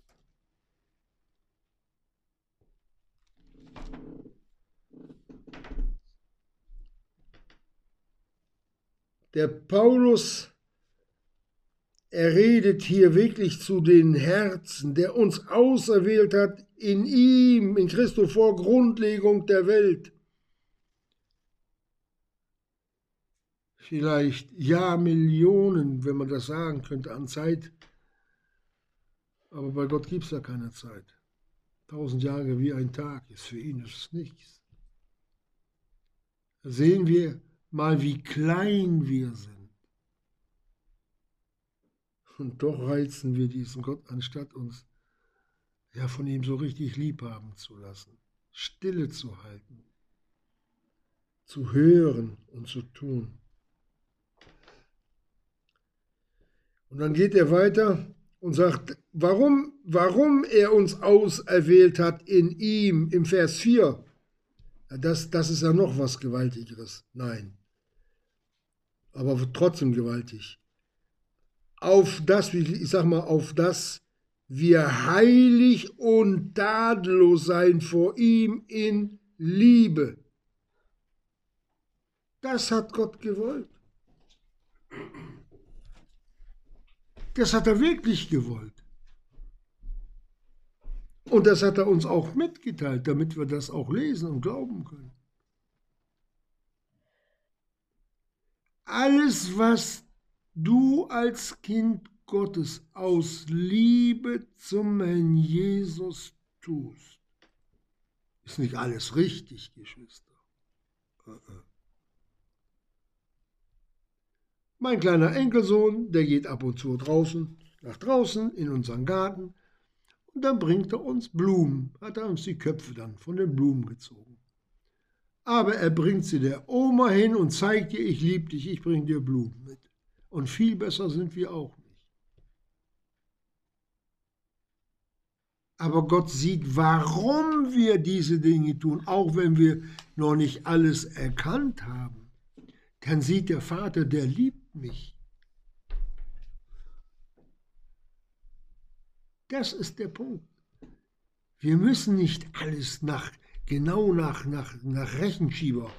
Der Paulus, er redet hier wirklich zu den Herzen, der uns auserwählt hat in ihm, in Christo vor Grundlegung der Welt. Vielleicht ja Millionen, wenn man das sagen könnte, an Zeit. Aber bei Gott gibt es ja keine Zeit. Tausend Jahre wie ein Tag ist für ihn ist nichts. Da sehen wir, mal wie klein wir sind. Und doch reizen wir diesen Gott, anstatt uns ja von ihm so richtig lieb haben zu lassen, Stille zu halten, zu hören und zu tun. Und dann geht er weiter und sagt, warum, warum er uns auserwählt hat in ihm, im Vers 4. Das, das ist ja noch was Gewaltigeres. Nein. Aber trotzdem gewaltig. Auf das, ich sag mal, auf das wir heilig und tadellos sein vor ihm in Liebe. Das hat Gott gewollt. Das hat er wirklich gewollt. Und das hat er uns auch mitgeteilt, damit wir das auch lesen und glauben können. Alles, was du als Kind Gottes aus Liebe zum Herrn Jesus tust, ist nicht alles richtig, Geschwister. Mein kleiner Enkelsohn, der geht ab und zu draußen, nach draußen in unseren Garten und dann bringt er uns Blumen, hat er uns die Köpfe dann von den Blumen gezogen. Aber er bringt sie der Oma hin und zeigt ihr, ich liebe dich, ich bringe dir Blumen mit. Und viel besser sind wir auch nicht. Aber Gott sieht, warum wir diese Dinge tun, auch wenn wir noch nicht alles erkannt haben. Dann sieht der Vater, der liebt mich. Das ist der Punkt. Wir müssen nicht alles nach genau nach, nach, nach Rechenschieber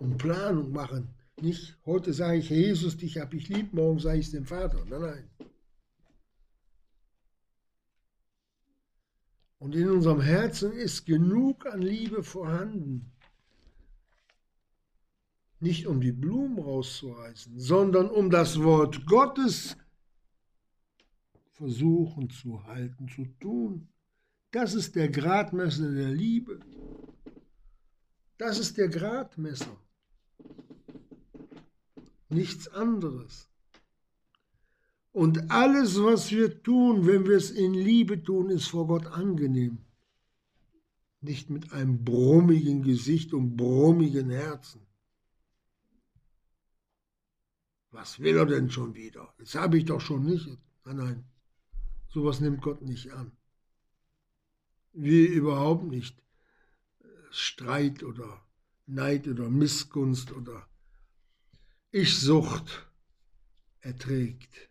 und Planung machen. Nicht, heute sage ich, Jesus, dich habe ich lieb, morgen sage ich es dem Vater. Nein, nein. Und in unserem Herzen ist genug an Liebe vorhanden. Nicht um die Blumen rauszureißen, sondern um das Wort Gottes versuchen zu halten, zu tun. Das ist der Gradmesser der Liebe. Das ist der Gradmesser. Nichts anderes. Und alles, was wir tun, wenn wir es in Liebe tun, ist vor Gott angenehm. Nicht mit einem brummigen Gesicht und brummigen Herzen. Was will er denn schon wieder? Das habe ich doch schon nicht. Nein, nein, sowas nimmt Gott nicht an wie überhaupt nicht Streit oder Neid oder Missgunst oder Ich-Sucht erträgt.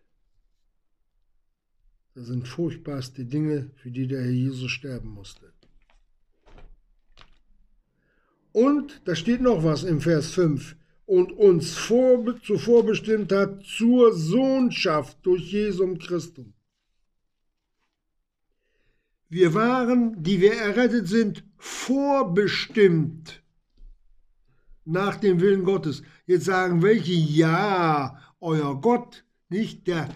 Das sind furchtbarste Dinge, für die der Herr Jesus sterben musste. Und da steht noch was im Vers 5 und uns vor, zuvor bestimmt hat zur Sohnschaft durch Jesum Christum wir waren, die wir errettet sind, vorbestimmt nach dem Willen Gottes. Jetzt sagen welche, ja, euer Gott, nicht der,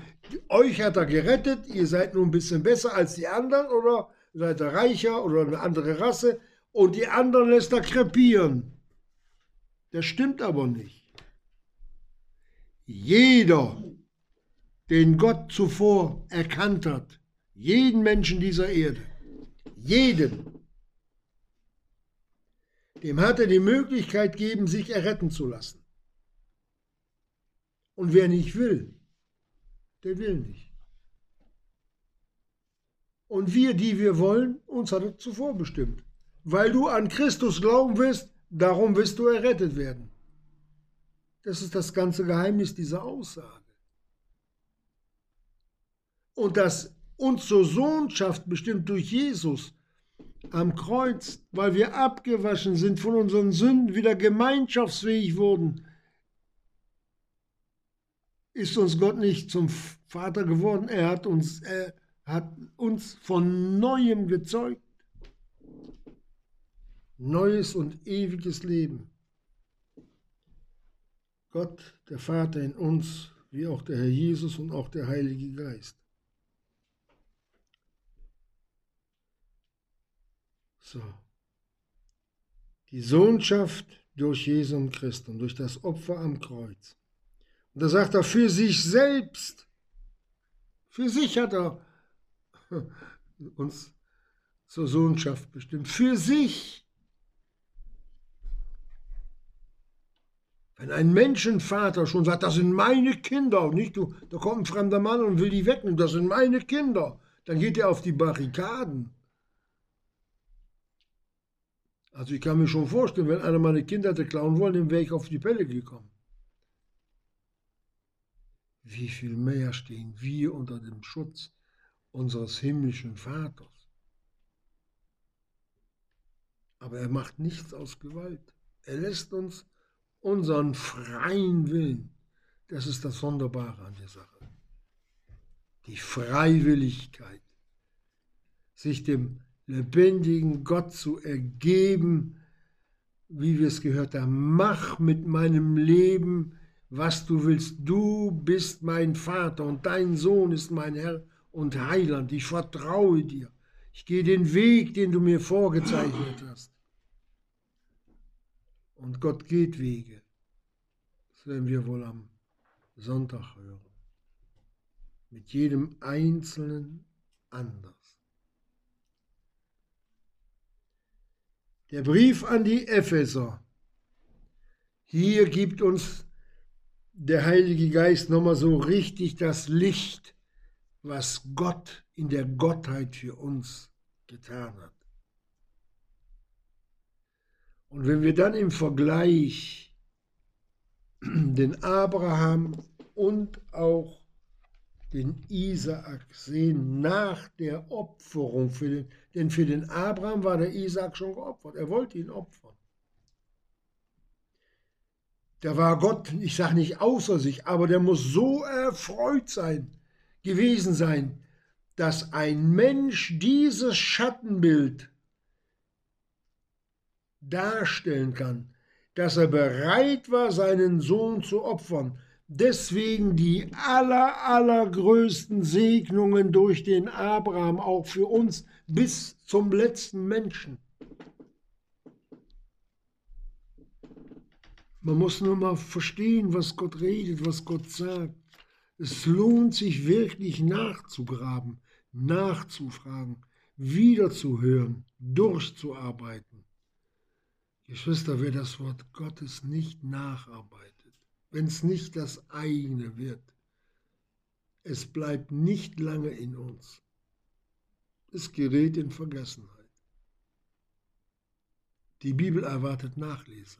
euch hat er gerettet, ihr seid nun ein bisschen besser als die anderen oder seid ihr reicher oder eine andere Rasse und die anderen lässt er krepieren. Das stimmt aber nicht. Jeder, den Gott zuvor erkannt hat, Jeden Menschen dieser Erde. Jeden. Dem hat er die Möglichkeit gegeben, sich erretten zu lassen. Und wer nicht will, der will nicht. Und wir, die wir wollen, uns hat er zuvor bestimmt. Weil du an Christus glauben wirst, darum wirst du errettet werden. Das ist das ganze Geheimnis dieser Aussage. Und dass uns zur Sohnschaft bestimmt durch Jesus am Kreuz, weil wir abgewaschen sind von unseren Sünden, wieder gemeinschaftsfähig wurden, ist uns Gott nicht zum Vater geworden. Er hat uns, er hat uns von neuem gezeugt. Neues und ewiges Leben. Gott, der Vater in uns, wie auch der Herr Jesus und auch der Heilige Geist. So. Die Sohnschaft durch Jesum Christum, durch das Opfer am Kreuz. Und da sagt er, für sich selbst, für sich hat er (laughs) uns zur Sohnschaft bestimmt, für sich. Wenn ein Menschenvater schon sagt, das sind meine Kinder, nicht du, da kommt ein fremder Mann und will die wegnehmen, das sind meine Kinder, dann geht er auf die Barrikaden. Also ich kann mir schon vorstellen, wenn einer meine Kinder hätte klauen wollen, dann wäre ich auf die Pelle gekommen. Wie viel mehr stehen wir unter dem Schutz unseres himmlischen Vaters. Aber er macht nichts aus Gewalt. Er lässt uns unseren freien Willen. Das ist das Sonderbare an der Sache. Die Freiwilligkeit, sich dem lebendigen Gott zu ergeben, wie wir es gehört haben. Mach mit meinem Leben, was du willst. Du bist mein Vater und dein Sohn ist mein Herr und Heiland. Ich vertraue dir. Ich gehe den Weg, den du mir vorgezeichnet hast. Und Gott geht Wege. Das werden wir wohl am Sonntag hören. Mit jedem Einzelnen anders. Der Brief an die Epheser. Hier gibt uns der Heilige Geist nochmal so richtig das Licht, was Gott in der Gottheit für uns getan hat. Und wenn wir dann im Vergleich den Abraham und auch den Isaak sehen nach der Opferung für den denn für den Abraham war der Isaak schon geopfert. Er wollte ihn opfern. Da war Gott, ich sage nicht außer sich, aber der muss so erfreut sein, gewesen sein, dass ein Mensch dieses Schattenbild darstellen kann, dass er bereit war, seinen Sohn zu opfern, Deswegen die aller, allergrößten Segnungen durch den Abraham auch für uns bis zum letzten Menschen. Man muss nur mal verstehen, was Gott redet, was Gott sagt. Es lohnt sich wirklich nachzugraben, nachzufragen, wiederzuhören, durchzuarbeiten. Geschwister, wer das Wort Gottes nicht nacharbeitet, wenn es nicht das eigene wird. Es bleibt nicht lange in uns. Es gerät in Vergessenheit. Die Bibel erwartet Nachlese.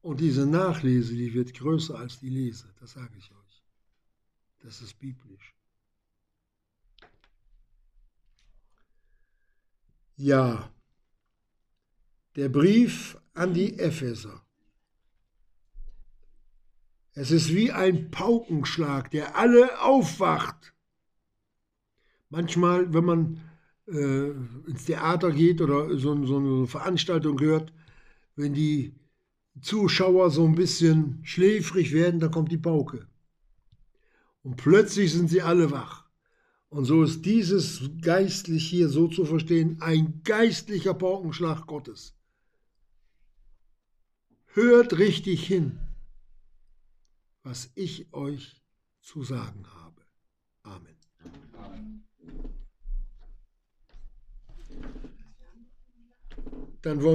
Und diese Nachlese, die wird größer als die Lese, das sage ich euch. Das ist biblisch. Ja, der Brief an die Epheser es ist wie ein Paukenschlag, der alle aufwacht. Manchmal, wenn man äh, ins Theater geht oder so, so eine Veranstaltung hört, wenn die Zuschauer so ein bisschen schläfrig werden, dann kommt die Pauke. Und plötzlich sind sie alle wach. Und so ist dieses geistlich hier so zu verstehen, ein geistlicher Paukenschlag Gottes. Hört richtig hin was ich euch zu sagen habe. Amen. Amen. Dann wollen